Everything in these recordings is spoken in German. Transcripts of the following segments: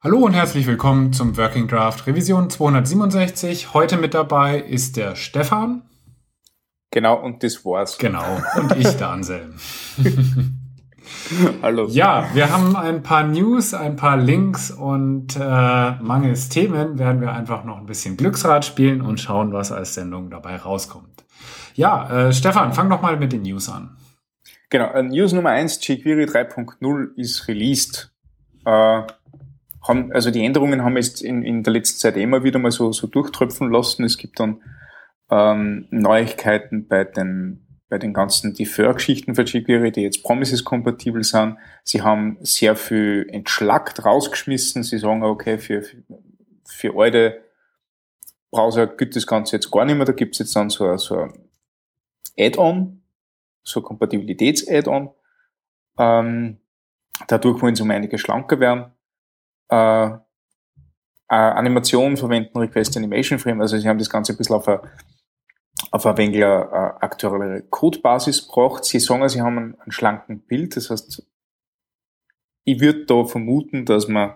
Hallo und herzlich willkommen zum Working Draft Revision 267. Heute mit dabei ist der Stefan. Genau, und das war's. Genau, und ich, der Anselm. Hallo. Ja, wir haben ein paar News, ein paar Links und äh, mangels Themen werden wir einfach noch ein bisschen Glücksrad spielen und schauen, was als Sendung dabei rauskommt. Ja, äh, Stefan, fang doch mal mit den News an. Genau, äh, News Nummer eins: jQuery 3.0 ist released. Äh, haben, also die Änderungen haben jetzt in, in der letzten Zeit immer wieder mal so, so durchtröpfen lassen. Es gibt dann ähm, Neuigkeiten bei den bei den ganzen Defer-Geschichten für jQuery, die jetzt Promises-kompatibel sind. Sie haben sehr viel entschlackt rausgeschmissen. Sie sagen, okay, für, für, für alte Browser gibt das Ganze jetzt gar nicht mehr. Da gibt es jetzt dann so, so ein Add-on, so ein Kompatibilitäts-Add-on. Ähm, dadurch wollen sie um einige schlanker werden äh, äh, Animation verwenden, Request Animation Frame. Also sie haben das Ganze ein bisschen auf eine, auf eine wenig äh, aktuelle Codebasis gebracht. Sie sagen, sie haben einen, einen schlanken Bild. Das heißt, ich würde da vermuten, dass man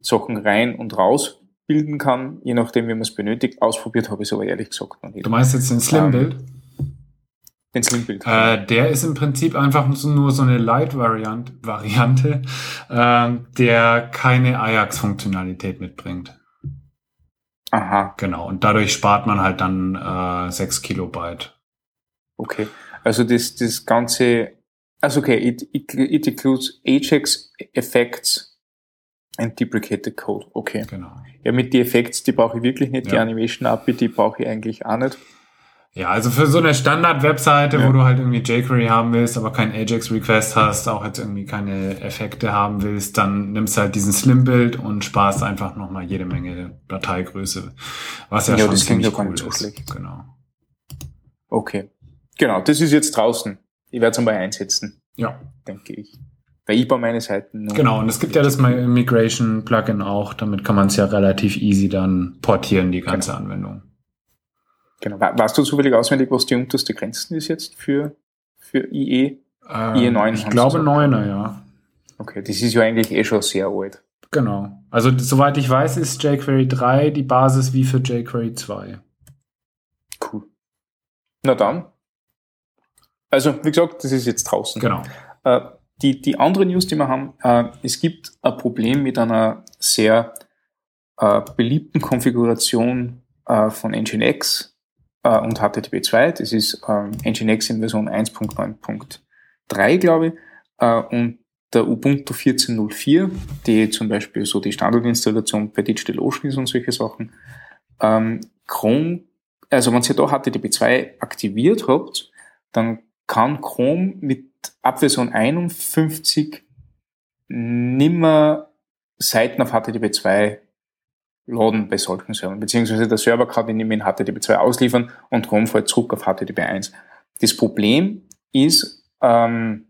Sachen rein und raus bilden kann, je nachdem, wie man es benötigt. Ausprobiert habe ich es aber ehrlich gesagt noch nicht. Du meinst jetzt den Slim-Bild? Ähm, den Slim-Bild. Äh, der ist im Prinzip einfach nur so eine Light-Variante, Variante, äh, der keine Ajax-Funktionalität mitbringt. Aha. Genau. Und dadurch spart man halt dann äh, 6 Kilobyte. Okay. Also das, das Ganze, also okay, it, it, it includes Ajax Effects and deprecated code. Okay. Genau. Ja, mit die Effects, die brauche ich wirklich nicht. Ja. Die Animation API, die brauche ich eigentlich auch nicht. Ja, also für so eine Standard-Webseite, ja. wo du halt irgendwie jQuery haben willst, aber kein Ajax-Request hast, auch jetzt irgendwie keine Effekte haben willst, dann nimmst du halt diesen Slim-Bild und sparst einfach nochmal jede Menge Dateigröße, was ja, ja schon ziemlich cool ist. Schlecht. Genau. Okay. Genau, das ist jetzt draußen. Ich werde es einmal einsetzen. Ja. Denke ich. Weil ich baue meine Seiten. Genau, und es gibt ja das Migration-Plugin auch, damit kann man es ja relativ easy dann portieren, die ganze genau. Anwendung. Genau. Weißt du zufällig auswendig, was die unterste Grenzen ist jetzt für, für IE? Ähm, IE 9? Ich glaube 9er, ja. Okay, das ist ja eigentlich eh schon sehr alt. Genau. Also soweit ich weiß, ist jQuery 3 die Basis wie für jQuery 2. Cool. Na dann. Also, wie gesagt, das ist jetzt draußen. Genau. Äh, die, die andere News, die wir haben, äh, es gibt ein Problem mit einer sehr äh, beliebten Konfiguration äh, von Nginx äh, und HTTP2. Das ist ähm, Nginx in Version 1.9.3, glaube ich. Äh, und der Ubuntu 14.04, die zum Beispiel so die Standardinstallation bei DigitalOcean ist und solche Sachen. Ähm, Chrome, also wenn ihr da HTTP2 aktiviert habt, dann kann Chrome mit ab Version 51 nimmer Seiten auf HTTP2 laden bei solchen Servern, beziehungsweise der Server kann ihn in HTTP2 ausliefern und Chrome fällt zurück auf HTTP1. Das Problem ist ähm,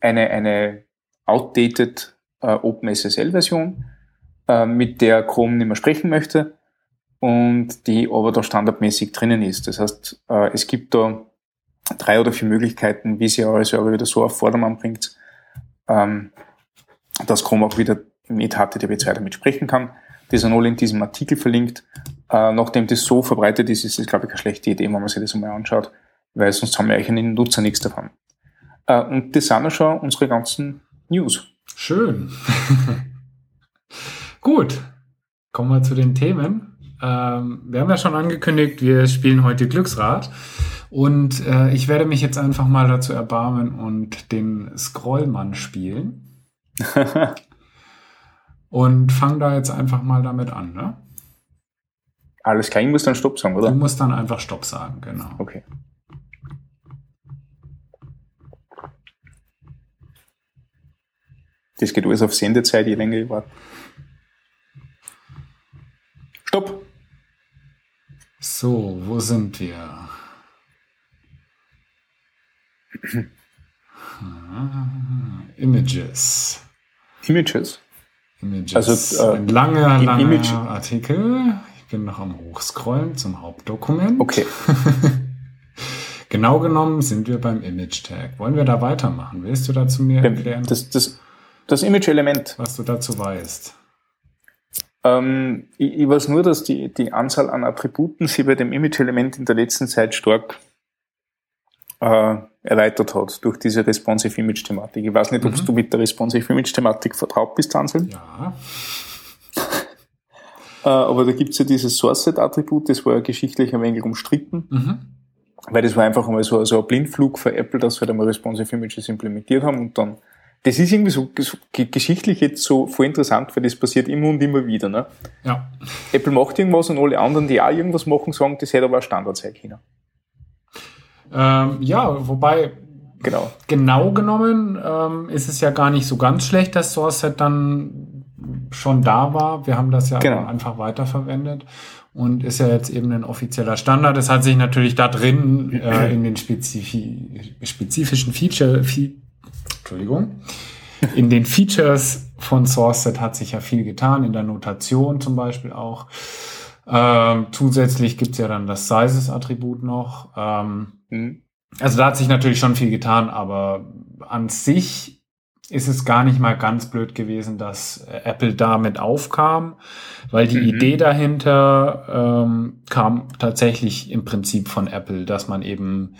eine, eine outdated äh, OpenSSL-Version, äh, mit der Chrome nicht mehr sprechen möchte und die aber da standardmäßig drinnen ist. Das heißt, äh, es gibt da drei oder vier Möglichkeiten, wie sie eure Server wieder so auf Vordermann bringt, ähm, dass Chrome auch wieder mit HTTP2 damit sprechen kann. Alle in diesem Artikel verlinkt. Äh, nachdem das so verbreitet ist, ist es, glaube ich, eine schlechte Idee, wenn man sich das einmal anschaut, weil sonst haben wir eigentlich einen Nutzer nichts davon. Äh, und das sind ja schon unsere ganzen News. Schön. Gut, kommen wir zu den Themen. Ähm, wir haben ja schon angekündigt, wir spielen heute Glücksrad. Und äh, ich werde mich jetzt einfach mal dazu erbarmen und den Scrollmann spielen. Und fang da jetzt einfach mal damit an, ne? Alles klar, ich muss dann Stopp sagen, oder? Du musst dann einfach Stopp sagen, genau. Okay. Das geht alles auf Sendezeit, je länger ich warte. Stopp! So, wo sind wir? Images. Images. Images. Also, äh, ein langer, langer Image. Artikel. Ich bin noch am Hochscrollen zum Hauptdokument. Okay. genau genommen sind wir beim Image Tag. Wollen wir da weitermachen? Willst du dazu mir erklären? Das, das, das Image-Element. Was du dazu weißt. Ähm, ich, ich weiß nur, dass die, die Anzahl an Attributen sich bei dem Image-Element in der letzten Zeit stark äh, erweitert hat durch diese Responsive Image-Thematik. Ich weiß nicht, mhm. ob du mit der Responsive Image-Thematik vertraut bist, Anselm. Ja. äh, aber da gibt's ja dieses Source-Set-Attribut, das war ja geschichtlich ein wenig umstritten. Mhm. Weil das war einfach einmal so, so ein Blindflug für Apple, dass sie halt einmal Responsive Images implementiert haben und dann das ist irgendwie so, so geschichtlich jetzt so voll interessant, weil das passiert immer und immer wieder. Ne? Ja. Apple macht irgendwas und alle anderen, die auch irgendwas machen, sagen, das hätte aber ein Standard sein können. Ähm, ja, wobei genau, genau genommen ähm, ist es ja gar nicht so ganz schlecht, dass SourceSet dann schon da war. Wir haben das ja genau. einfach weiterverwendet und ist ja jetzt eben ein offizieller Standard. Es hat sich natürlich da drin äh, in den spezifi spezifischen Feature, Entschuldigung. In den Features von SourceSet hat sich ja viel getan, in der Notation zum Beispiel auch. Ähm, zusätzlich gibt's ja dann das Sizes-Attribut noch. Ähm, mhm. Also da hat sich natürlich schon viel getan, aber an sich ist es gar nicht mal ganz blöd gewesen, dass Apple damit aufkam, weil die mhm. Idee dahinter ähm, kam tatsächlich im Prinzip von Apple, dass man eben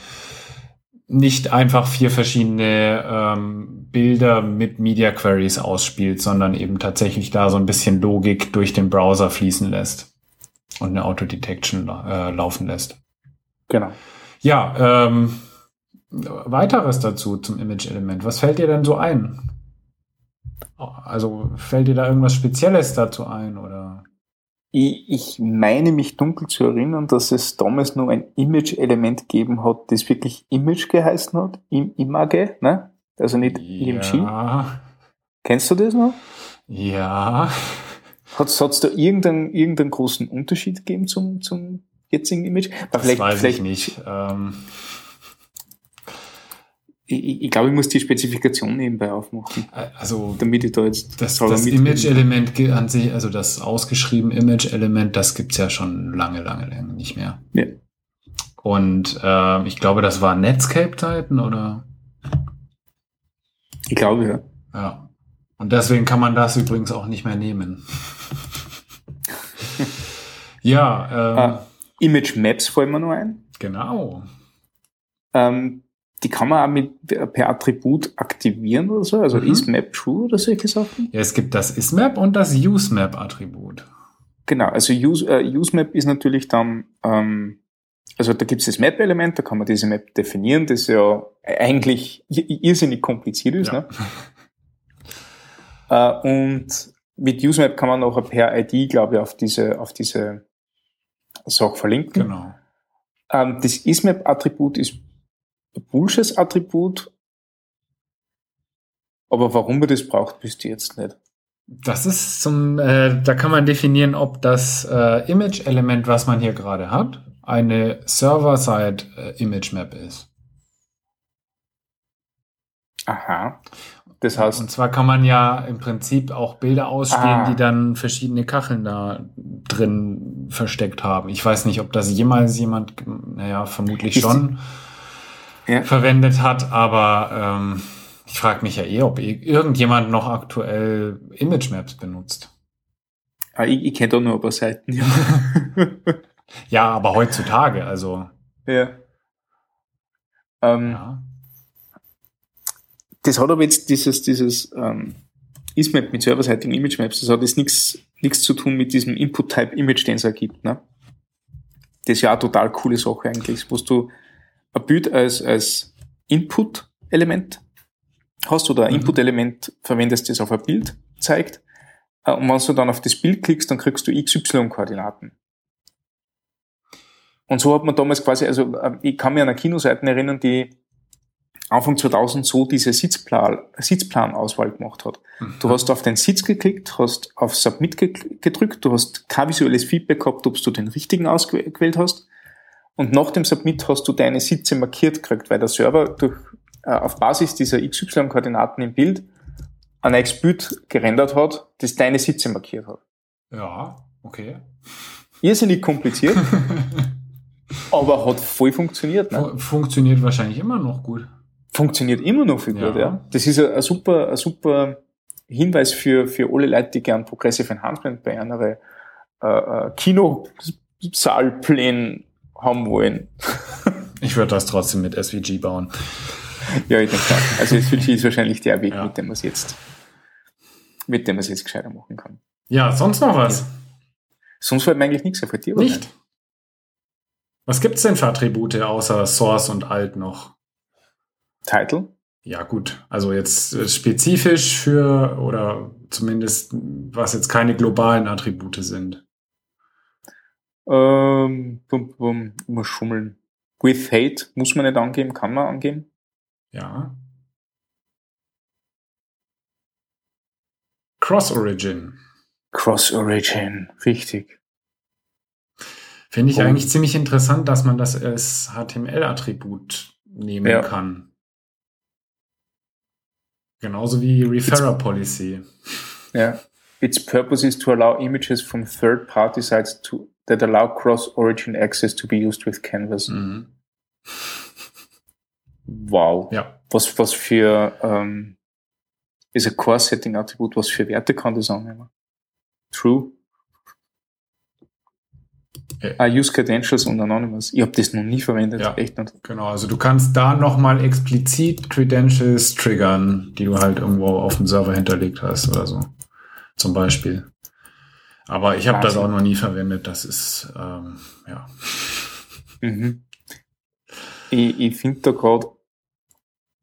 nicht einfach vier verschiedene ähm, Bilder mit Media Queries ausspielt, sondern eben tatsächlich da so ein bisschen Logik durch den Browser fließen lässt und eine Autodetection äh, laufen lässt. Genau. Ja, ähm, weiteres dazu zum Image-Element. Was fällt dir denn so ein? Also fällt dir da irgendwas Spezielles dazu ein oder? Ich, meine mich dunkel zu erinnern, dass es damals nur ein Image-Element gegeben hat, das wirklich Image geheißen hat. Im Image, ne? Also nicht ja. IMG. Kennst du das noch? Ja. Hat es da irgendeinen, irgendeinen großen Unterschied gegeben zum, zum jetzigen Image? Das vielleicht, weiß vielleicht, ich nicht. Ähm ich, ich glaube, ich muss die Spezifikation nebenbei aufmachen. Also, damit ich da jetzt das, das Image-Element an sich, also das ausgeschrieben Image-Element, das gibt's ja schon lange, lange, lange nicht mehr. Ja. Und äh, ich glaube, das war Netscape-Zeiten, oder? Ich glaube, ja. Ja. Und deswegen kann man das übrigens auch nicht mehr nehmen. ja. Ähm, ah, Image Maps fallen mir noch ein. Genau. Ähm, die kann man auch mit, per Attribut aktivieren oder so, also mhm. isMap true oder solche Sachen. Ja, es gibt das isMap und das useMap-Attribut. Genau, also use, äh, useMap ist natürlich dann, ähm, also da gibt es das Map-Element, da kann man diese Map definieren, das ja eigentlich irrsinnig kompliziert ist. Ja. Ne? äh, und mit useMap kann man auch per ID, glaube ich, auf diese, auf diese Sache verlinken. Genau. Ähm, das isMap-Attribut ist Bullsches Attribut, aber warum man das braucht, wisst ihr jetzt nicht. Das ist zum, äh, da kann man definieren, ob das äh, Image-Element, was man hier gerade hat, eine Server-Side-Image-Map äh, ist. Aha. Das heißt. Und zwar kann man ja im Prinzip auch Bilder ausspielen, ah. die dann verschiedene Kacheln da drin versteckt haben. Ich weiß nicht, ob das jemals jemand, naja, vermutlich schon. Ja. verwendet hat, aber ähm, ich frage mich ja eh, ob irgendjemand noch aktuell Image Maps benutzt. Ah, ich, ich kenne doch nur ein paar Seiten, ja. ja, aber heutzutage, also. Ja. Ähm, ja. Das hat aber jetzt dieses, dieses ähm, IsMap mit serverseitigen Image Maps, das hat jetzt nichts nichts zu tun mit diesem Input-Type Image, den es ergibt. Ne? Das ist ja eine total coole Sache eigentlich, wo du ein Bild als, als Input-Element hast oder ein mhm. Input-Element verwendest, das auf ein Bild zeigt. Äh, und wenn du dann auf das Bild klickst, dann kriegst du XY-Koordinaten. Und so hat man damals quasi, also äh, ich kann mich an Kinoseiten erinnern, die Anfang 2000 so diese Sitzplan, Sitzplanauswahl gemacht hat. Mhm. Du hast auf den Sitz geklickt, hast auf Submit gedrückt, du hast kein visuelles Feedback gehabt, ob du den richtigen ausgewählt hast. Und nach dem Submit hast du deine Sitze markiert gekriegt, weil der Server durch, äh, auf Basis dieser XY-Koordinaten im Bild ein neues Bild gerendert hat, das deine Sitze markiert hat. Ja, okay. Irrsinnig kompliziert, aber hat voll funktioniert. Ne? Funktioniert wahrscheinlich immer noch gut. Funktioniert immer noch viel ja. gut, ja. Das ist ein, super, ein super Hinweis für, für alle Leute, die gern Progressive Enhancement bei einer äh, äh, Kinosaalplänen haben wollen. ich würde das trotzdem mit SVG bauen. Ja, ich denke auch. Also SVG ist wahrscheinlich der Weg, ja. mit dem man es jetzt, mit dem man es jetzt gescheiter machen kann. Ja, sonst noch was? Ja. Sonst fällt mir eigentlich nichts auf dir. Nicht? Was gibt's denn für Attribute außer Source und Alt noch? Title? Ja, gut. Also jetzt äh, spezifisch für oder zumindest was jetzt keine globalen Attribute sind. Ähm, bum, bum, immer schummeln. With Hate muss man nicht angeben, kann man angeben. Ja. Cross Origin. Cross Origin, richtig. Finde ich Und, eigentlich ziemlich interessant, dass man das als HTML-Attribut nehmen ja. kann. Genauso wie Referrer Policy. Ja. Its purpose is to allow images from third-party sites to, that allow cross-origin access to be used with Canvas. Mhm. Wow. Ja. Was, was für, ähm, ist ein Core-Setting-Attribut, was für Werte kann das annehmen? True. I ah, use Credentials und Anonymous. Ich habe das noch nie verwendet. Ja, echt nicht. Genau, also du kannst da nochmal explizit Credentials triggern, die du halt irgendwo auf dem Server hinterlegt hast oder so. Zum Beispiel. Aber ich habe das auch noch nie verwendet. Das ist, ähm, ja. Mhm. Ich, ich finde da gerade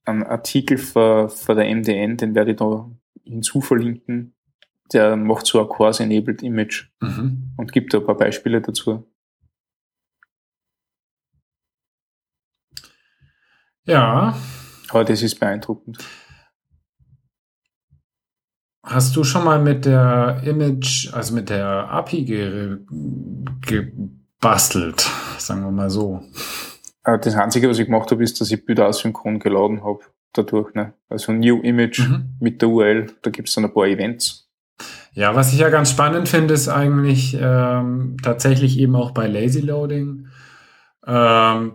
einen Artikel für der MDN, den werde ich da hinzuverlinken der macht so ein Course-enabled Image mhm. und gibt da ein paar Beispiele dazu. Ja. Aber das ist beeindruckend. Hast du schon mal mit der Image, also mit der API ge gebastelt, sagen wir mal so? Äh, das Einzige, was ich gemacht habe, ist, dass ich Bilder asynchron geladen habe dadurch. Ne? Also New Image mhm. mit der URL, da gibt es dann ein paar Events. Ja, was ich ja ganz spannend finde, ist eigentlich ähm, tatsächlich eben auch bei Lazy Loading, ähm,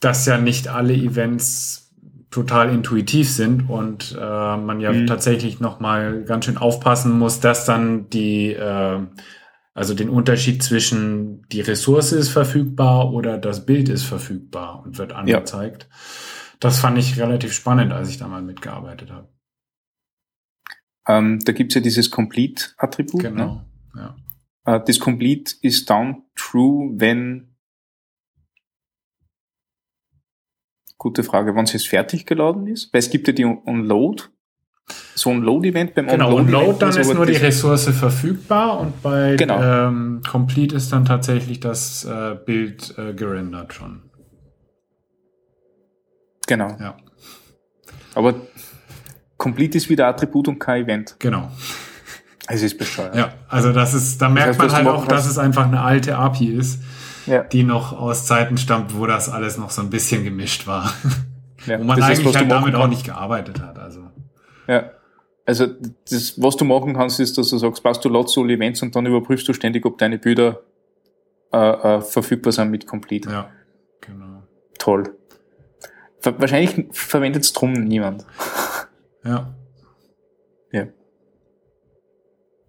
dass ja nicht alle Events total intuitiv sind und äh, man ja mhm. tatsächlich noch mal ganz schön aufpassen muss, dass dann die äh, also den Unterschied zwischen die Ressource ist verfügbar oder das Bild ist verfügbar und wird angezeigt. Ja. Das fand ich relativ spannend, als ich da mal mitgearbeitet habe. Ähm, da gibt's ja dieses Complete-Attribut. Genau. Ne? Ja. Äh, das Complete ist dann true, wenn Gute Frage, wann es jetzt fertig geladen ist, weil es gibt ja die Unload, so ein Load-Event beim Genau, Unload, dann ist nur die Ressource verfügbar und bei genau. ähm, Complete ist dann tatsächlich das äh, Bild äh, gerendert schon. Genau. Ja. Aber Complete ist wieder Attribut und kein Event. Genau. Es ist bescheuert. Ja, also das ist, da merkt das heißt, man halt auch, dass es einfach eine alte API ist, ja. die noch aus Zeiten stammt, wo das alles noch so ein bisschen gemischt war. Ja, wo man eigentlich ist, halt damit auch nicht gearbeitet hat. Also. Ja. Also das, was du machen kannst, ist, dass du sagst, passt du lots alle Events und dann überprüfst du ständig, ob deine Bilder äh, äh, verfügbar sind mit Complete. Ja, genau. Toll. Wahrscheinlich verwendet es drum niemand. Ja. Ja.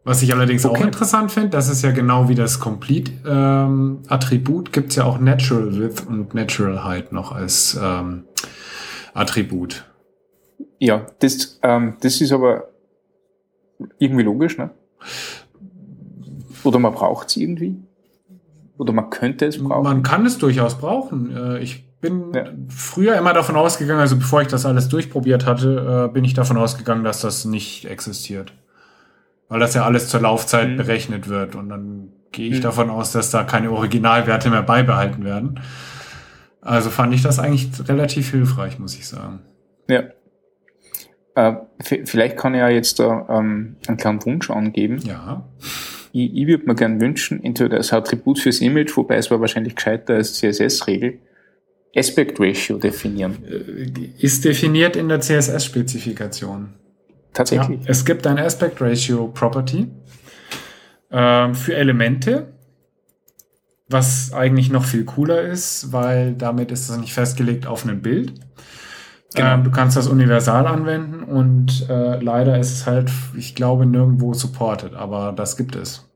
Was ich allerdings okay. auch interessant finde, das ist ja genau wie das Complete-Attribut, ähm, gibt es ja auch Natural Width und Natural Height noch als ähm, Attribut. Ja, das, ähm, das ist aber irgendwie logisch, ne? Oder man braucht es irgendwie? Oder man könnte es brauchen? Man kann es durchaus brauchen. Äh, ich bin ja. früher immer davon ausgegangen, also bevor ich das alles durchprobiert hatte, äh, bin ich davon ausgegangen, dass das nicht existiert. Weil das ja alles zur Laufzeit mhm. berechnet wird. Und dann gehe ich mhm. davon aus, dass da keine Originalwerte mehr beibehalten werden. Also fand ich das eigentlich relativ hilfreich, muss ich sagen. Ja. Äh, vielleicht kann ich ja jetzt da ähm, einen kleinen Wunsch angeben. Ja. Ich, ich würde mir gerne wünschen, entweder als Attribut fürs Image, wobei es war wahrscheinlich gescheiter als CSS-Regel, Aspect Ratio definieren. Äh, ist definiert in der CSS-Spezifikation. Tatsächlich. Ja, es gibt ein Aspect Ratio Property äh, für Elemente, was eigentlich noch viel cooler ist, weil damit ist es nicht festgelegt auf einem Bild, Genau. Ähm, du kannst das universal anwenden und äh, leider ist es halt, ich glaube, nirgendwo supported, aber das gibt es.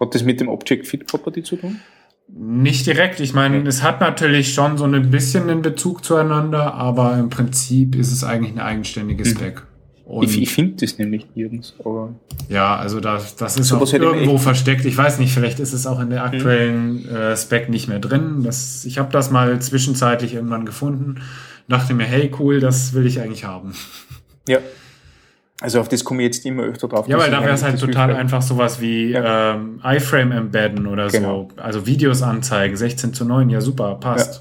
Hat das mit dem Object Fit Property zu tun? Nicht direkt. Ich meine, es hat natürlich schon so ein bisschen einen Bezug zueinander, aber im Prinzip ist es eigentlich ein eigenständiges hm. Spec. Und ich, ich finde das nämlich nirgends, aber. Ja, also das, das ist auch irgendwo versteckt. Ich weiß nicht, vielleicht ist es auch in der hm. aktuellen äh, Spec nicht mehr drin. Das, ich habe das mal zwischenzeitlich irgendwann gefunden. Dachte mir, hey, cool, das will ich eigentlich haben. Ja. Also auf das komme ich jetzt immer öfter drauf. Ja, weil da wäre es halt total hilfreich. einfach sowas wie ja. ähm, iFrame embedden oder genau. so. Also Videos anzeigen, 16 zu 9, ja super, passt. Ja.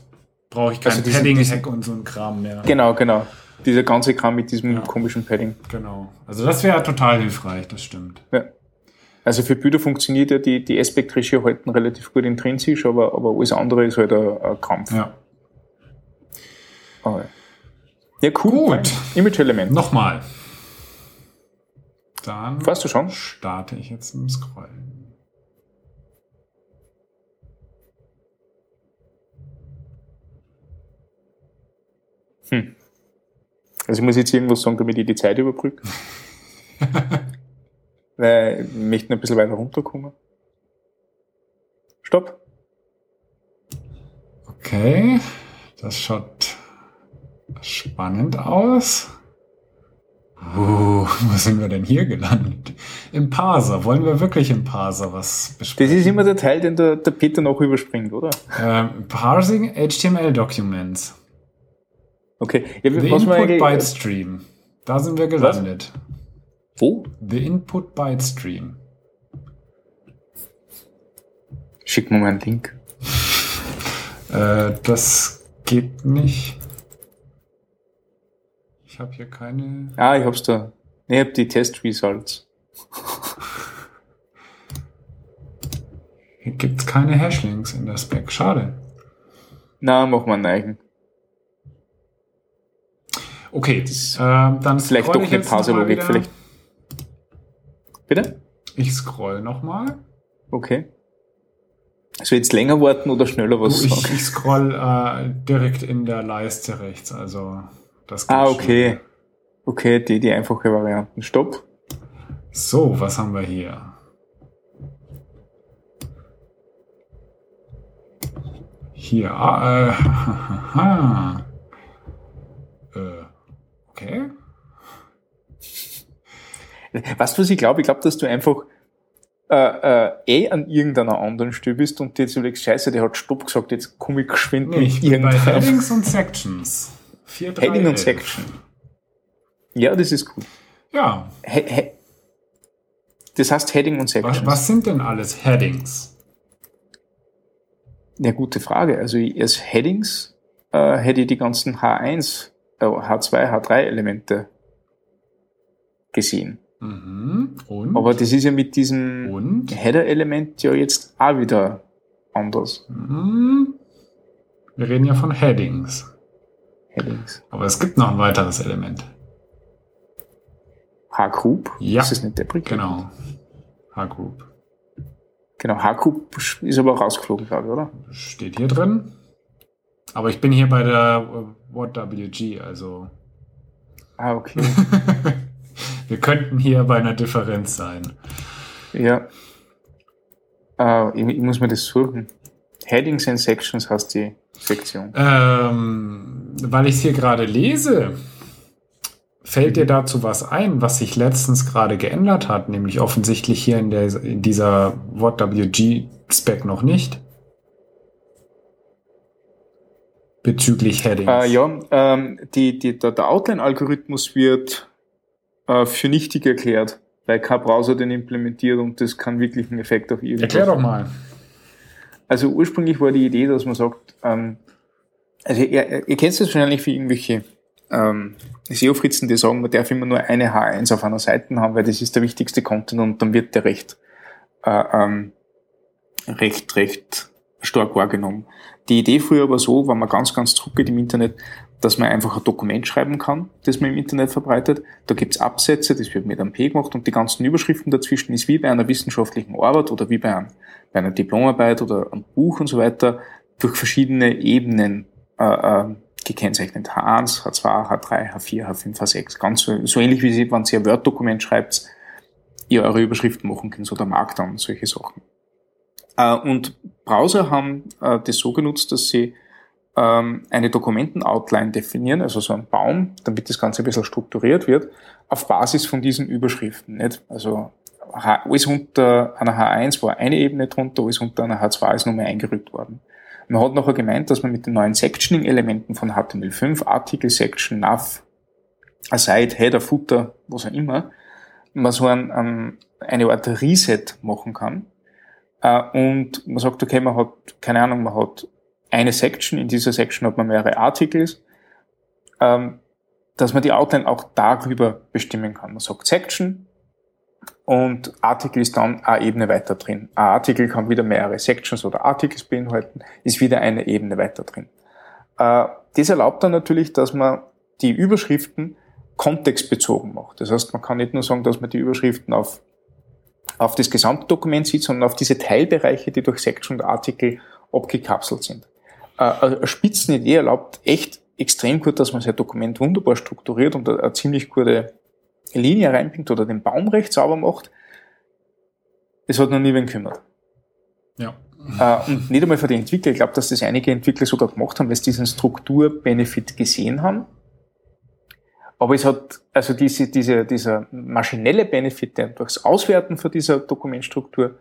Brauche ich kein also Padding-Hack und so ein Kram mehr. Genau, genau dieser ganze Kram mit diesem ja. komischen Padding. Genau. Also das wäre total hilfreich, das stimmt. Ja. Also für Bilder funktioniert ja die, die Aspect Ratio halten relativ gut intrinsisch, aber, aber alles andere ist halt ein, ein Kampf. Ja. Oh, ja, cool. Gut. Image-Element. Nochmal. Dann Fährst du schon? starte ich jetzt im Scrollen. Hm. Also ich muss jetzt irgendwas sagen, damit ich die Zeit überbrücke. Weil ich möchte noch ein bisschen weiter runterkommen. Stopp. Okay, das schaut spannend aus. Uh, wo sind wir denn hier gelandet? Im Parser. Wollen wir wirklich im Parser was besprechen? Das ist immer der Teil, den der, der Peter noch überspringt, oder? Ähm, Parsing HTML Documents. Okay. Ja, The Input Byte Stream. Da sind wir gelandet. Was? Wo? The Input Byte Stream. Schick mir mal einen Link. äh, das geht nicht. Ich habe hier keine. Ah, ich hab's da. Ich hab die Test Results. Hier gibt's keine Hashlinks in der Spec. Schade. Na, mach mal einen eigen. Okay, das, äh, dann vielleicht doch eine Pause-Logik, vielleicht. Bitte? Ich scroll nochmal. Okay. Also jetzt länger warten oder schneller was du, ich, ich scroll äh, direkt in der Leiste rechts, also das Ah, okay. Okay, die, die einfache Varianten. Stopp. So, was haben wir hier? Hier, ah, äh, äh, Okay. Du, was ich glaube? Ich glaube, dass du einfach äh, äh, eh an irgendeiner anderen Stelle bist und dir jetzt überlegst, scheiße, der hat Stopp gesagt, jetzt komme ich geschwind nee, ich bin bei Headings und Sections. 4, 3, Heading und Section. Ja, das ist gut. Ja. He he das heißt Heading und Sections. Was, was sind denn alles Headings? Ja, gute Frage. Also als Headings äh, hätte ich die ganzen H1 H2, H3-Elemente gesehen. Mhm. Aber das ist ja mit diesem Header-Element ja jetzt auch wieder anders. Mhm. Wir reden ja von Headings. Headings. Aber es gibt noch ein weiteres Element. H-Group? Ja. Ist das nicht der Brick? Genau. H-Group. Genau, H-Group ist aber rausgeflogen, glaube ich, oder? Steht hier drin. Aber ich bin hier bei der WhatWG, also. Ah, okay. Wir könnten hier bei einer Differenz sein. Ja. Uh, ich, ich, muss mir das suchen. Headings and Sections heißt die Sektion. Ähm, weil ich es hier gerade lese, fällt dir dazu was ein, was sich letztens gerade geändert hat, nämlich offensichtlich hier in, der, in dieser WhatWG-Spec noch nicht? bezüglich Headings? Äh, ja, ähm, die, die, der, der Outline-Algorithmus wird äh, für nichtig erklärt, weil kein Browser den implementiert und das kann wirklich einen Effekt auf irgendwas Erklär doch mal. Also ursprünglich war die Idee, dass man sagt, ähm, also ihr, ihr kennt das wahrscheinlich für irgendwelche ähm, SEO-Fritzen, die sagen, man darf immer nur eine H1 auf einer Seite haben, weil das ist der wichtigste Content und dann wird der recht, äh, ähm, recht, recht stark wahrgenommen. Die Idee früher war so, wenn man ganz, ganz zurückgeht im Internet, dass man einfach ein Dokument schreiben kann, das man im Internet verbreitet. Da gibt's Absätze, das wird mit einem P gemacht und die ganzen Überschriften dazwischen ist wie bei einer wissenschaftlichen Arbeit oder wie bei, einem, bei einer Diplomarbeit oder einem Buch und so weiter durch verschiedene Ebenen äh, äh, gekennzeichnet. H1, H2, H3, H4, H5, H6. Ganz so, so ähnlich wie Sie, wenn Sie ein Word-Dokument schreibt, ihr eure Überschriften machen könnt, so der Markdown, solche Sachen. Äh, und Browser haben äh, das so genutzt, dass sie ähm, eine Dokumenten-Outline definieren, also so einen Baum, damit das Ganze ein bisschen strukturiert wird, auf Basis von diesen Überschriften. Nicht? Also alles unter einer H1 war eine Ebene drunter, alles unter einer H2 ist nochmal eingerückt worden. Man hat nachher gemeint, dass man mit den neuen Sectioning-Elementen von HTML5, Artikel, Section, Nav, Aside, Header, Footer, was auch immer, man so ein, ein, eine Art Reset machen kann. Äh, und man sagt, okay, man hat, keine Ahnung, man hat eine Section, in dieser Section hat man mehrere Artikel, ähm, dass man die Outline auch darüber bestimmen kann. Man sagt Section und Artikel ist dann eine Ebene weiter drin. Ein Artikel kann wieder mehrere Sections oder Articles beinhalten, ist wieder eine Ebene weiter drin. Äh, das erlaubt dann natürlich, dass man die Überschriften kontextbezogen macht. Das heißt, man kann nicht nur sagen, dass man die Überschriften auf, auf das gesamte Dokument sieht, sondern auf diese Teilbereiche, die durch Section und Artikel abgekapselt sind. Äh, eine Spitzenidee erlaubt echt extrem gut, dass man sein Dokument wunderbar strukturiert und eine ziemlich gute Linie reinbringt oder den Baum recht sauber macht. Das hat noch nie wen kümmert. Ja. Äh, und nicht einmal für die Entwickler. Ich glaube, dass das einige Entwickler sogar gemacht haben, weil sie diesen Strukturbenefit gesehen haben aber es hat, also diese, diese, dieser maschinelle Benefit, der durchs Auswerten von dieser Dokumentstruktur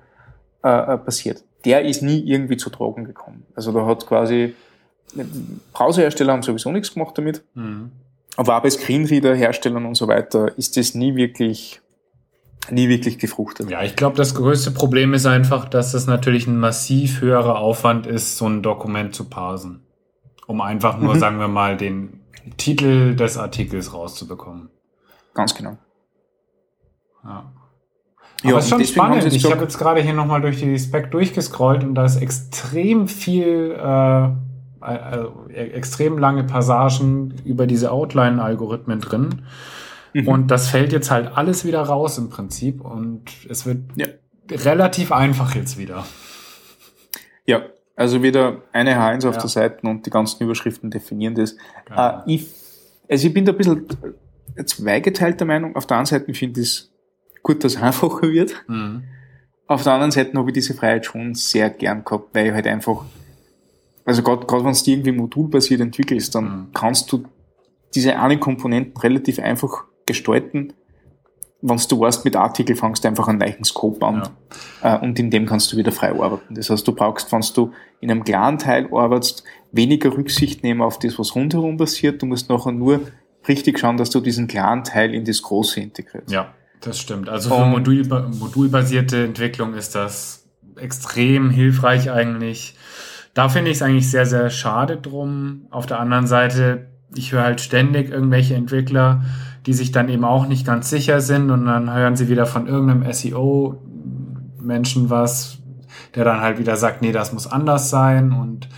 äh, äh, passiert, der ist nie irgendwie zu tragen gekommen. Also da hat quasi, Browserhersteller haben sowieso nichts gemacht damit, mhm. aber auch bei Screenreader-Herstellern und so weiter ist das nie wirklich nie wirklich gefruchtet. Ja, ich glaube, das größte Problem ist einfach, dass es natürlich ein massiv höherer Aufwand ist, so ein Dokument zu parsen. Um einfach nur, mhm. sagen wir mal, den Titel des Artikels rauszubekommen. Ganz genau. Ja. Ja, ist schon spannend. Ich habe jetzt gerade hier nochmal durch die Spec durchgescrollt und da ist extrem viel, äh, also extrem lange Passagen über diese Outline-Algorithmen drin. Mhm. Und das fällt jetzt halt alles wieder raus im Prinzip und es wird ja. relativ einfach jetzt wieder. Ja, also wieder eine H1 auf ja. der Seite und die ganzen Überschriften definieren das. Genau. Äh, ich, also ich bin da ein bisschen zweigeteilter Meinung. Auf der einen Seite finde ich es gut, dass es einfacher wird. Mhm. Auf der anderen Seite habe ich diese Freiheit schon sehr gern gehabt, weil ich halt einfach, also gerade wenn du irgendwie modulbasiert entwickelst, dann mhm. kannst du diese einen Komponenten relativ einfach gestalten wenn du weißt, mit Artikel fangst du einfach einen neuen Scope an ja. äh, und in dem kannst du wieder frei arbeiten. Das heißt, du brauchst, wenn du in einem kleinen Teil arbeitest, weniger Rücksicht nehmen auf das, was rundherum passiert. Du musst nachher nur richtig schauen, dass du diesen kleinen Teil in das Große integrierst. Ja, das stimmt. Also für Modul, modulbasierte Entwicklung ist das extrem hilfreich eigentlich. Da finde ich es eigentlich sehr, sehr schade drum. Auf der anderen Seite, ich höre halt ständig irgendwelche Entwickler, die sich dann eben auch nicht ganz sicher sind und dann hören sie wieder von irgendeinem SEO-Menschen was, der dann halt wieder sagt, nee, das muss anders sein und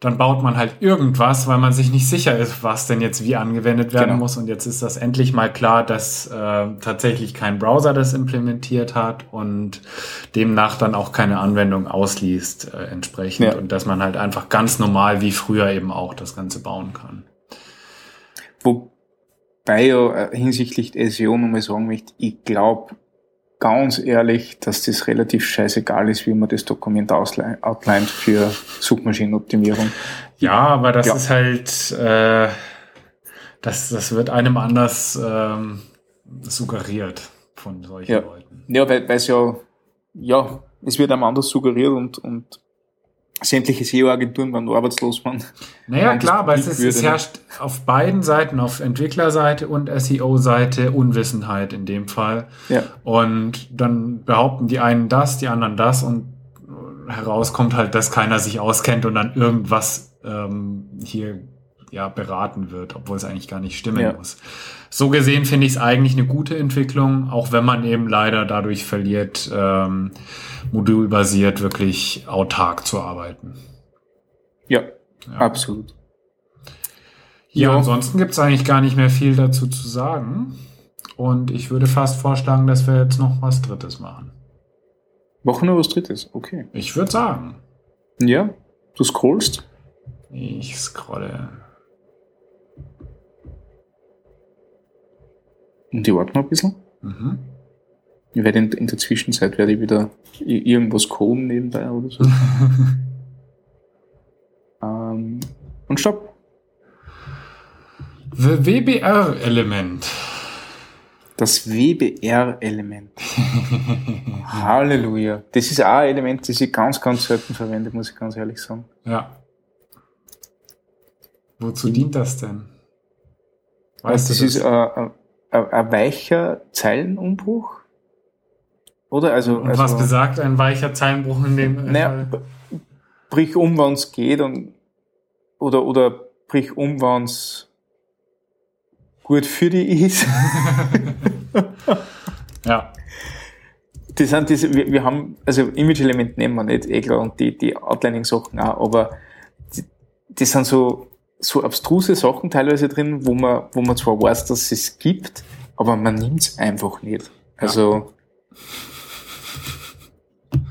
dann baut man halt irgendwas, weil man sich nicht sicher ist, was denn jetzt wie angewendet werden genau. muss. Und jetzt ist das endlich mal klar, dass äh, tatsächlich kein Browser das implementiert hat und demnach dann auch keine Anwendung ausliest äh, entsprechend. Ja. Und dass man halt einfach ganz normal wie früher eben auch das Ganze bauen kann. Wo, Wobei ja äh, hinsichtlich SEO nochmal sagen möchte, ich glaube ganz ehrlich, dass das relativ scheißegal ist, wie man das Dokument outlined für Suchmaschinenoptimierung. Ja, aber das ja. ist halt, äh, das, das wird einem anders ähm, suggeriert von solchen ja. Leuten. Ja, weil es ja, ja, es wird einem anders suggeriert und, und sämtliche SEO-Agenturen waren arbeitslos waren. Naja, klar, aber es, ist, es herrscht auf beiden Seiten, auf Entwicklerseite und SEO-Seite Unwissenheit in dem Fall. Ja. Und dann behaupten die einen das, die anderen das und herauskommt halt, dass keiner sich auskennt und dann irgendwas ähm, hier ja beraten wird, obwohl es eigentlich gar nicht stimmen ja. muss. So gesehen finde ich es eigentlich eine gute Entwicklung, auch wenn man eben leider dadurch verliert, ähm, modulbasiert wirklich autark zu arbeiten. Ja, ja. absolut. Ja, ja. ansonsten gibt es eigentlich gar nicht mehr viel dazu zu sagen. Und ich würde fast vorschlagen, dass wir jetzt noch was Drittes machen. Machen wir was Drittes, okay. Ich würde sagen. Ja, du scrollst. Ich scrolle. Und ich warte noch ein bisschen. Mhm. Ich werde in, in der Zwischenzeit werde ich wieder irgendwas coden nebenbei oder so. ähm, und stopp. The WBR-Element. Das WBR-Element. Halleluja. Das ist auch ein Element, das ich ganz, ganz selten verwende, muss ich ganz ehrlich sagen. Ja. Wozu dient das denn? Weißt, das du ist äh, ein, weicher Zeilenumbruch? Oder? Also, Und also was besagt ein weicher Zeilenbruch in dem Naja, Fall? brich um, wann es geht und oder, oder brich um, wann es gut für dich ist. Ja. Das sind diese, wir, wir haben, also Image-Element nehmen wir nicht, eh klar, und die, die Outlining-Sachen auch, aber die, das sind so, so abstruse Sachen teilweise drin, wo man, wo man zwar weiß, dass es gibt, aber man nimmt es einfach nicht. Also,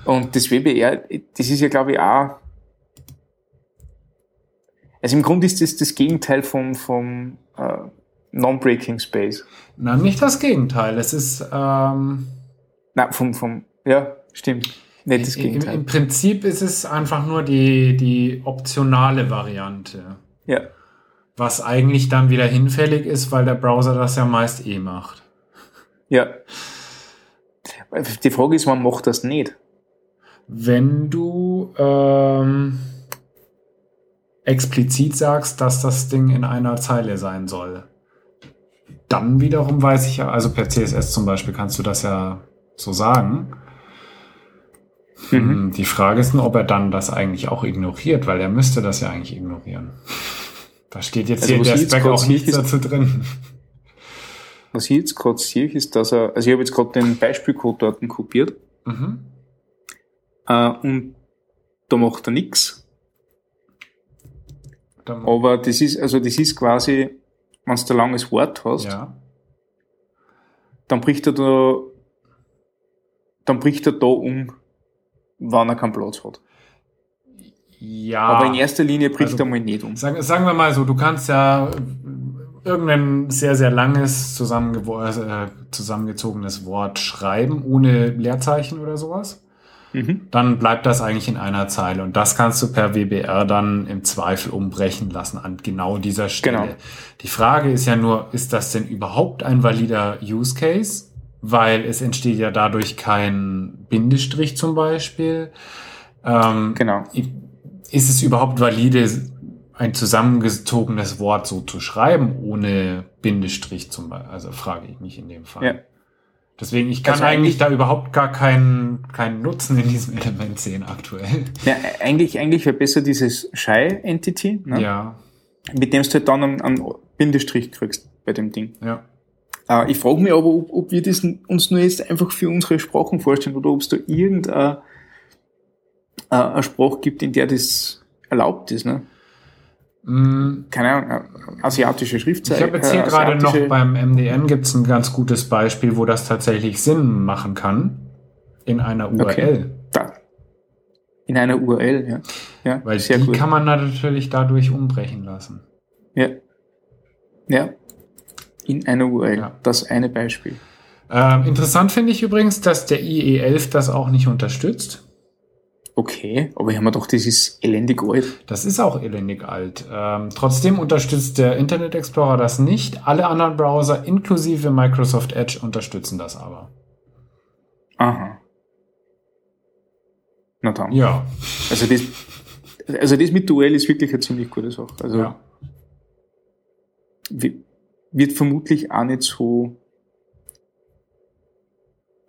und das WBR, das ist ja, glaube ich, auch, also im Grunde ist das das Gegenteil vom, vom äh, Non-Breaking Space. Na, nicht das Gegenteil. Es ist ähm, Nein, vom, vom, ja, stimmt. Nicht das im, Gegenteil. im Prinzip ist es einfach nur die, die optionale Variante. Ja. Was eigentlich dann wieder hinfällig ist, weil der Browser das ja meist eh macht. Ja. Die Frage ist, man macht das nicht. Wenn du ähm, explizit sagst, dass das Ding in einer Zeile sein soll, dann wiederum weiß ich ja, also per CSS zum Beispiel kannst du das ja so sagen. Hm, Die Frage ist nur, ob er dann das eigentlich auch ignoriert, weil er müsste das ja eigentlich ignorieren. Da steht jetzt Also, hier in der Spec auch nichts dazu drin. Was ich jetzt gerade sehe, ist, dass er, also ich habe jetzt gerade den Beispielcode dort kopiert Mhm. äh, und da macht er nichts. Aber das ist, also das ist quasi, wenn du ein langes Wort hast, ja. dann bricht er da, dann bricht er da um, wann er keinen Platz hat. Ja. Aber in erster Linie bricht Also- er mal nicht um. Sagen, sagen wir mal so, du kannst ja irgendein sehr, sehr langes äh, zusammengezogenes Wort schreiben, ohne Leerzeichen oder sowas. Mhm. Dann bleibt das eigentlich in einer Zeile. Und das kannst du per WBR dann im Zweifel umbrechen lassen an genau dieser Stelle. Genau. Die Frage ist ja nur, ist das denn überhaupt ein valider Use Case? Weil es entsteht ja dadurch kein Bindestrich zum Beispiel. Ähm, Genau. ist es überhaupt valide, ein zusammengezogenes Wort so zu schreiben, ohne Bindestrich zum Beispiel? Also frage ich mich in dem Fall. Ja. Deswegen, ich kann Also eigentlich eigentlich- da überhaupt gar keinen, keinen Nutzen in diesem Element sehen aktuell. Ja, eigentlich, eigentlich wäre besser dieses Shy-Entity, ne? Ja, mit dem du halt dann einen, einen Bindestrich kriegst bei dem Ding. ja. Äh, ich frage mich aber, ob, ob wir das uns nur jetzt einfach für unsere Sprachen vorstellen oder ob es da irgendeine äh, eine Sprache gibt, in der das erlaubt ist. Ne? Mm, Keine Ahnung, äh, asiatische Schriftzeichen. Ich habe jetzt hier äh, gerade noch beim MDN gibt's ein ganz gutes Beispiel, wo das tatsächlich Sinn machen kann in einer URL. Okay. Da. In einer URL, ja. ja Weil die gut. kann man natürlich dadurch umbrechen lassen. ja. ja. In einer URL. Ja. Das eine Beispiel. Ähm, interessant finde ich übrigens, dass der IE11 das auch nicht unterstützt. Okay, aber ich habe mir doch, das ist elendig alt. Das ist auch elendig alt. Ähm, trotzdem unterstützt der Internet Explorer das nicht. Alle anderen Browser, inklusive Microsoft Edge, unterstützen das aber. Aha. Na dann. Ja. Also das, also das mit Duell ist wirklich eine ziemlich gute Sache. Also ja. wi- wird vermutlich auch nicht so,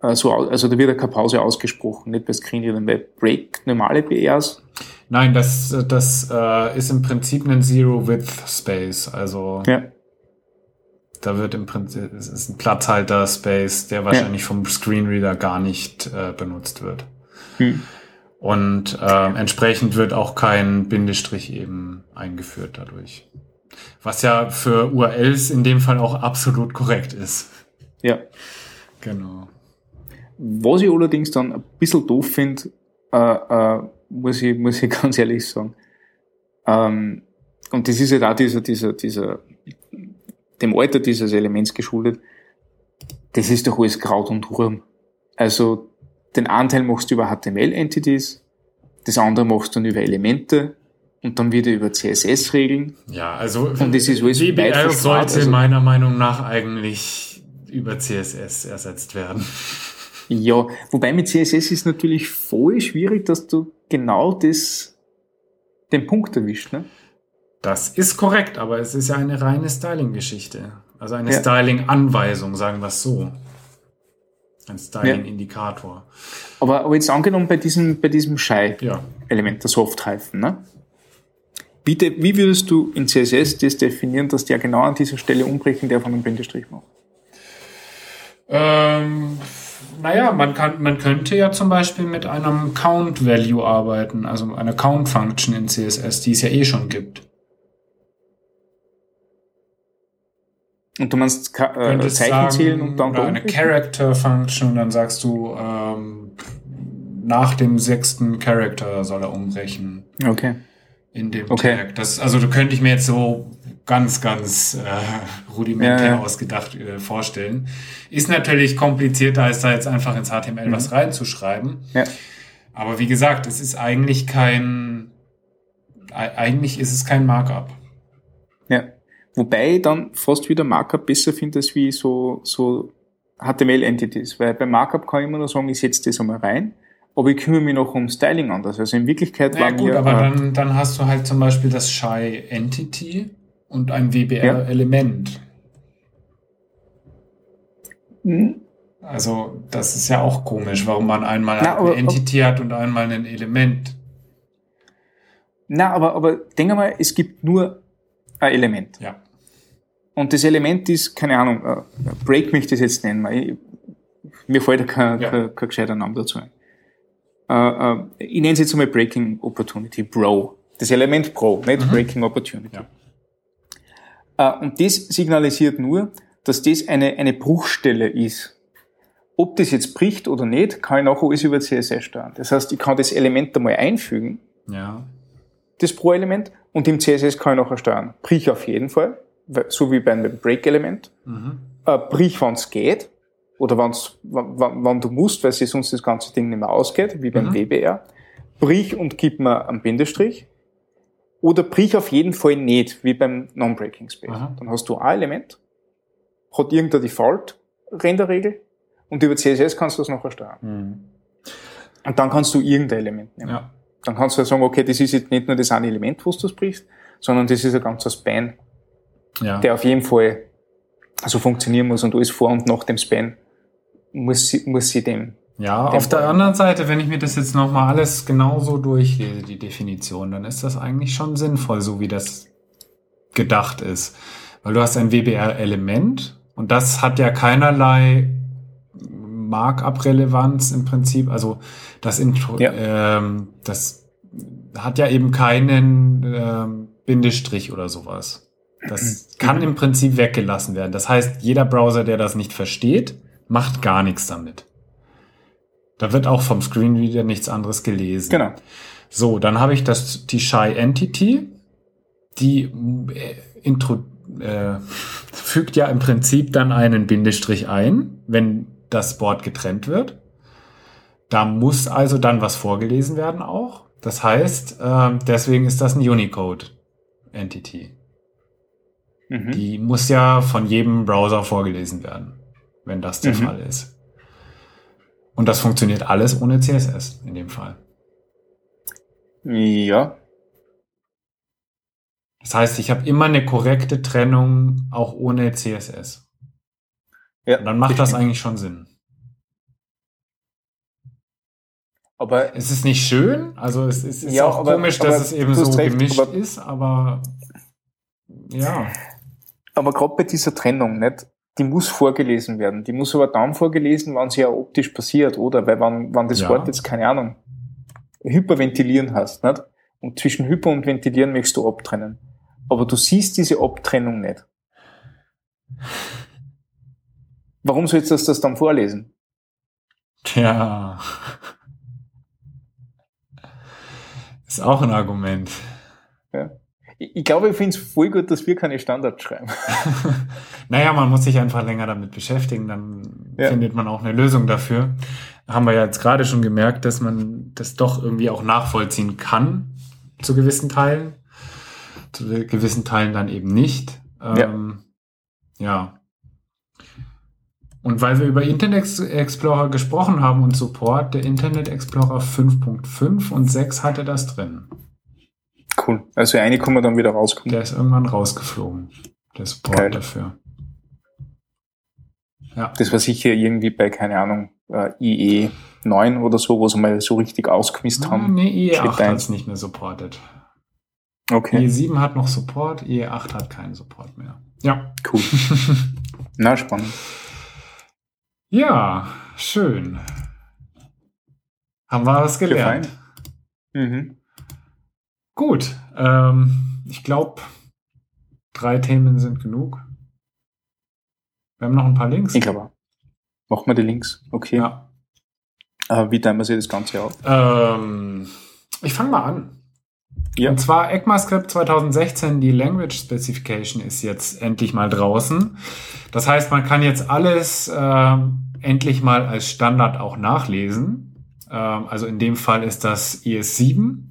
äh, so also da wird ja keine Pause ausgesprochen, nicht bei Screen bei Break normale BRs. Nein, das, das äh, ist im Prinzip ein Zero-Width-Space. Also Ja. da wird im Prinzip, es ist ein Platzhalter-Space, der wahrscheinlich vom Screenreader gar nicht äh, benutzt wird. Hm. Und ähm, entsprechend wird auch kein Bindestrich eben eingeführt dadurch. Was ja für URLs in dem Fall auch absolut korrekt ist. Ja. Genau. Was ich allerdings dann ein bisschen doof finde, äh, äh, muss, ich, muss ich ganz ehrlich sagen, ähm, und das ist halt auch dieser, dieser, dieser, dem Alter dieses Elements geschuldet, das ist doch alles Kraut und Wurm. Also den Anteil machst du über HTML-Entities, das andere machst du dann über Elemente und dann wieder über CSS-Regeln. Ja, also und das ist alles WBR sollte also, meiner Meinung nach eigentlich über CSS ersetzt werden. Ja, wobei mit CSS ist natürlich voll schwierig, dass du genau das, den Punkt erwischt, ne? Das ist korrekt, aber es ist ja eine reine Styling-Geschichte. Also eine ja. Styling-Anweisung, sagen wir es so. Ein Styling-Indikator. Aber, aber jetzt angenommen bei diesem, bei diesem Shy-Element, ja. der Soft-Hyphen, ne? Wie, de, wie würdest du in CSS das definieren, dass der genau an dieser Stelle umbrechen der von einem Bindestrich macht? Ähm, naja, man, kann, man könnte ja zum Beispiel mit einem Count-Value arbeiten, also einer Count-Function in CSS, die es ja eh schon gibt. Und du meinst äh, Zeichen sagen, zählen und dann oder eine Character Function und dann sagst du ähm, nach dem sechsten Character soll er umbrechen. Okay. In dem okay. Tag. Das, also du könnte ich mir jetzt so ganz, ganz äh, rudimentär ja, ja. ausgedacht äh, vorstellen. Ist natürlich komplizierter, als da jetzt einfach ins HTML mhm. was reinzuschreiben. Ja. Aber wie gesagt, es ist eigentlich kein, eigentlich ist es kein Markup. Ja. Wobei ich dann fast wieder Markup besser finde als wie so, so HTML-Entities. Weil bei Markup kann ich immer nur sagen, ich setze das einmal rein, aber ich kümmere mich noch um Styling anders. Also in Wirklichkeit war gut, mir, aber äh, dann, dann hast du halt zum Beispiel das Shy Entity und ein WBR-Element. Ja. Hm. Also das ist ja auch komisch, warum man einmal Na, eine aber, Entity hat und einmal ein Element. Na, aber, aber denke mal, es gibt nur ein Element. Ja. Und das Element ist, keine Ahnung, uh, Break möchte ich das jetzt nennen. Ich, mir fällt kein, ja. kein, kein gescheiter Name dazu ein. Uh, uh, ich nenne es jetzt einmal Breaking Opportunity, Bro. Das Element Pro, nicht mhm. Breaking Opportunity. Ja. und das signalisiert nur, dass das eine, eine Bruchstelle ist. Ob das jetzt bricht oder nicht, kann ich nachher alles über CSS steuern. Das heißt, ich kann das Element einmal einfügen. Ja. Das Pro-Element und im CSS kann ich nachher steuern. Brich auf jeden Fall, so wie bei einem Break-Element. Mhm. Äh, brich, wenn es geht, oder wenn's, wann du musst, weil sich sonst das ganze Ding nicht mehr ausgeht, wie beim mhm. WBR. Brich und gib mir einen Bindestrich. Oder brich auf jeden Fall nicht, wie beim Non-Breaking Space. Mhm. Dann hast du ein Element, hat irgendeine Default-Renderregel und über CSS kannst du das nachher steuern. Mhm. Und dann kannst du irgendein Element nehmen. Ja dann kannst du ja sagen, okay, das ist jetzt nicht nur das eine Element, wo du das brichst, sondern das ist ein ganzer Span, ja. der auf jeden Fall so funktionieren muss und alles vor und nach dem Span muss sie, muss sie dem. Ja, dem auf der anderen Seite, wenn ich mir das jetzt nochmal alles genauso durchlese, die Definition, dann ist das eigentlich schon sinnvoll, so wie das gedacht ist. Weil du hast ein WBR-Element und das hat ja keinerlei Markup-Relevanz im Prinzip. Also das Intro, ja. ähm, das hat ja eben keinen ähm, Bindestrich oder sowas. Das kann im Prinzip weggelassen werden. Das heißt, jeder Browser, der das nicht versteht, macht gar nichts damit. Da wird auch vom Screenreader nichts anderes gelesen. Genau. So, dann habe ich das, die Shy Entity, die äh, intro, äh, fügt ja im Prinzip dann einen Bindestrich ein, wenn das Board getrennt wird. Da muss also dann was vorgelesen werden auch. Das heißt, äh, deswegen ist das ein Unicode-Entity. Mhm. Die muss ja von jedem Browser vorgelesen werden, wenn das der mhm. Fall ist. Und das funktioniert alles ohne CSS in dem Fall. Ja. Das heißt, ich habe immer eine korrekte Trennung auch ohne CSS. Ja, Und dann macht das eigentlich schon Sinn. Aber es ist nicht schön, also es ist, ist ja, auch aber, komisch, dass es eben so recht, gemischt aber, ist, aber ja. Aber gerade bei dieser Trennung, nicht? Die muss vorgelesen werden. Die muss aber dann vorgelesen, wann sie ja optisch passiert, oder? Weil wenn, wenn das ja. Wort jetzt, keine Ahnung, Hyperventilieren hast, nicht? Und zwischen Hyper und Ventilieren möchtest du abtrennen. Aber du siehst diese Abtrennung nicht. Warum sollst du das dann vorlesen? Tja. Ist auch ein Argument. Ja. Ich glaube, ich finde es voll gut, dass wir keine Standards schreiben. naja, man muss sich einfach länger damit beschäftigen, dann ja. findet man auch eine Lösung dafür. Haben wir ja jetzt gerade schon gemerkt, dass man das doch irgendwie auch nachvollziehen kann, zu gewissen Teilen. Zu gewissen Teilen dann eben nicht. Ähm, ja. ja. Und weil wir über Internet Explorer gesprochen haben und Support, der Internet Explorer 5.5 und 6 hatte das drin. Cool. Also eine kann man dann wieder rauskommen. Der ist irgendwann rausgeflogen. Der Support Geil. dafür. Ja. Das war sicher irgendwie bei, keine Ahnung, äh, IE 9 oder so, wo sie mal so richtig ausgemisst ah, haben. Nee, IE 8 hat es nicht mehr supportet. Okay. IE 7 hat noch Support, IE 8 hat keinen Support mehr. Ja. Cool. Na, spannend. Ja, schön. Haben wir was gelernt. Mhm. Gut. Ähm, ich glaube, drei Themen sind genug. Wir haben noch ein paar Links. Ich glaube. Machen wir die Links. Okay. Ja. Äh, wie teilen wir sich das Ganze auf? Ähm, ich fange mal an. Ja. Und zwar ECMAScript 2016, die Language Specification ist jetzt endlich mal draußen. Das heißt, man kann jetzt alles äh, endlich mal als Standard auch nachlesen. Ähm, also in dem Fall ist das ES7.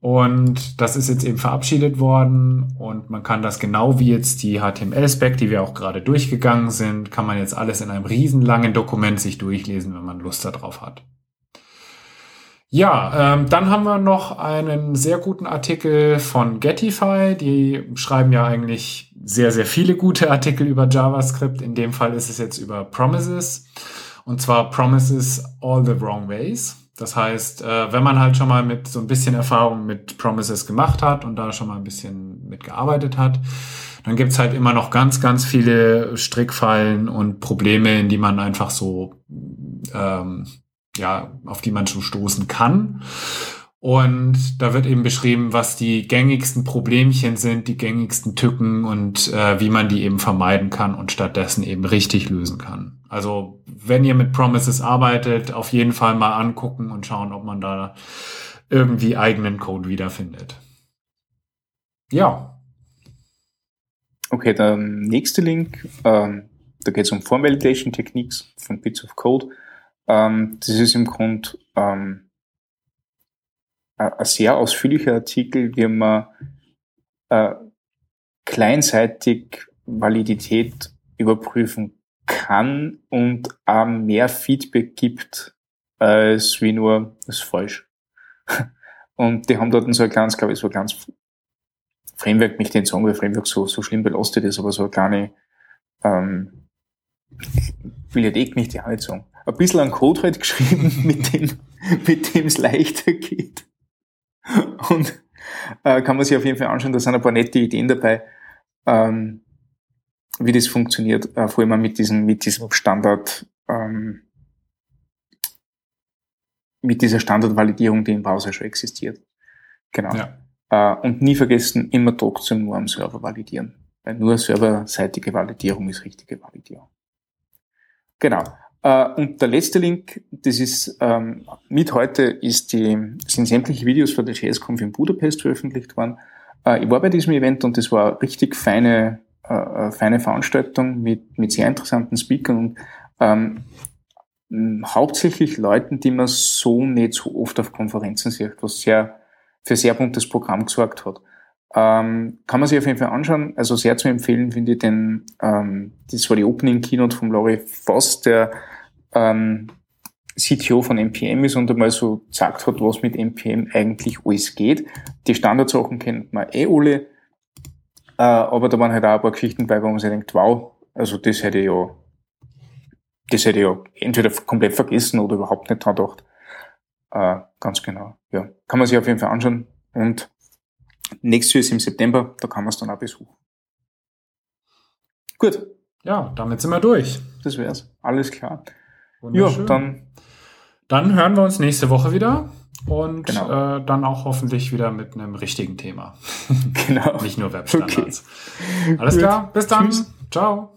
Und das ist jetzt eben verabschiedet worden und man kann das genau wie jetzt die HTML-Spec, die wir auch gerade durchgegangen sind, kann man jetzt alles in einem riesenlangen Dokument sich durchlesen, wenn man Lust darauf hat. Ja, ähm, dann haben wir noch einen sehr guten Artikel von Getify. Die schreiben ja eigentlich sehr, sehr viele gute Artikel über JavaScript. In dem Fall ist es jetzt über Promises. Und zwar Promises all the wrong ways. Das heißt, äh, wenn man halt schon mal mit so ein bisschen Erfahrung mit Promises gemacht hat und da schon mal ein bisschen mitgearbeitet hat, dann gibt's halt immer noch ganz, ganz viele Strickfallen und Probleme, in die man einfach so ähm, ja, auf die man schon stoßen kann. Und da wird eben beschrieben, was die gängigsten Problemchen sind, die gängigsten Tücken und äh, wie man die eben vermeiden kann und stattdessen eben richtig lösen kann. Also wenn ihr mit Promises arbeitet, auf jeden Fall mal angucken und schauen, ob man da irgendwie eigenen Code wiederfindet. Ja. Okay, der nächste Link, ähm, da geht es um Form Validation Techniques von Bits of Code. Ähm, das ist im Grunde ähm, ein sehr ausführlicher Artikel, wie man äh, kleinseitig Validität überprüfen kann und auch mehr Feedback gibt, als wie nur, das ist falsch. Und die haben dort so ein kleines, glaube ich, so ein kleines Framework, mich den sagen, weil Framework so, so schlimm belastet ist, aber so eine kleine, ähm, möchte ich auch nicht sagen ein bisschen an Code halt geschrieben, mit dem mit dem es leichter geht. Und äh, kann man sich auf jeden Fall anschauen, da sind ein paar nette Ideen dabei, ähm, wie das funktioniert, äh, vor allem mit diesem, mit diesem Standard, ähm, mit dieser Standardvalidierung, die im Browser schon existiert. Genau. Ja. Äh, und nie vergessen, immer trotzdem nur am Server validieren. Weil nur serverseitige Validierung ist richtige Validierung. Genau. Uh, und der letzte Link, das ist ähm, mit heute, ist die, sind sämtliche Videos von der JSConf in Budapest veröffentlicht worden. Uh, ich war bei diesem Event und das war richtig feine, uh, feine Veranstaltung mit, mit sehr interessanten Speakern und ähm, hauptsächlich Leuten, die man so nicht so oft auf Konferenzen sieht, was sehr für sehr buntes Programm gesorgt hat. Ähm, kann man sich auf jeden Fall anschauen. Also sehr zu empfehlen finde ich den, ähm, das war die Opening Keynote von Laurie Voss, der ähm, CTO von NPM ist und einmal so gesagt hat, was mit NPM eigentlich alles geht. Die Standardsachen kennt man eh alle, äh, aber da waren halt auch ein paar Geschichten bei, wo man sich denkt, wow, also das hätte ich ja, das hätte ich ja entweder komplett vergessen oder überhaupt nicht dran gedacht. Äh, ganz genau, ja. Kann man sich auf jeden Fall anschauen und nächstes Jahr ist im September, da kann man es dann auch besuchen. Gut. Ja, damit sind wir durch. Das wär's. Alles klar. Ja, dann. Dann hören wir uns nächste Woche wieder und genau. äh, dann auch hoffentlich wieder mit einem richtigen Thema. Genau. Nicht nur Webstandards. Okay. Alles klar, bis dann. Tschüss. Ciao.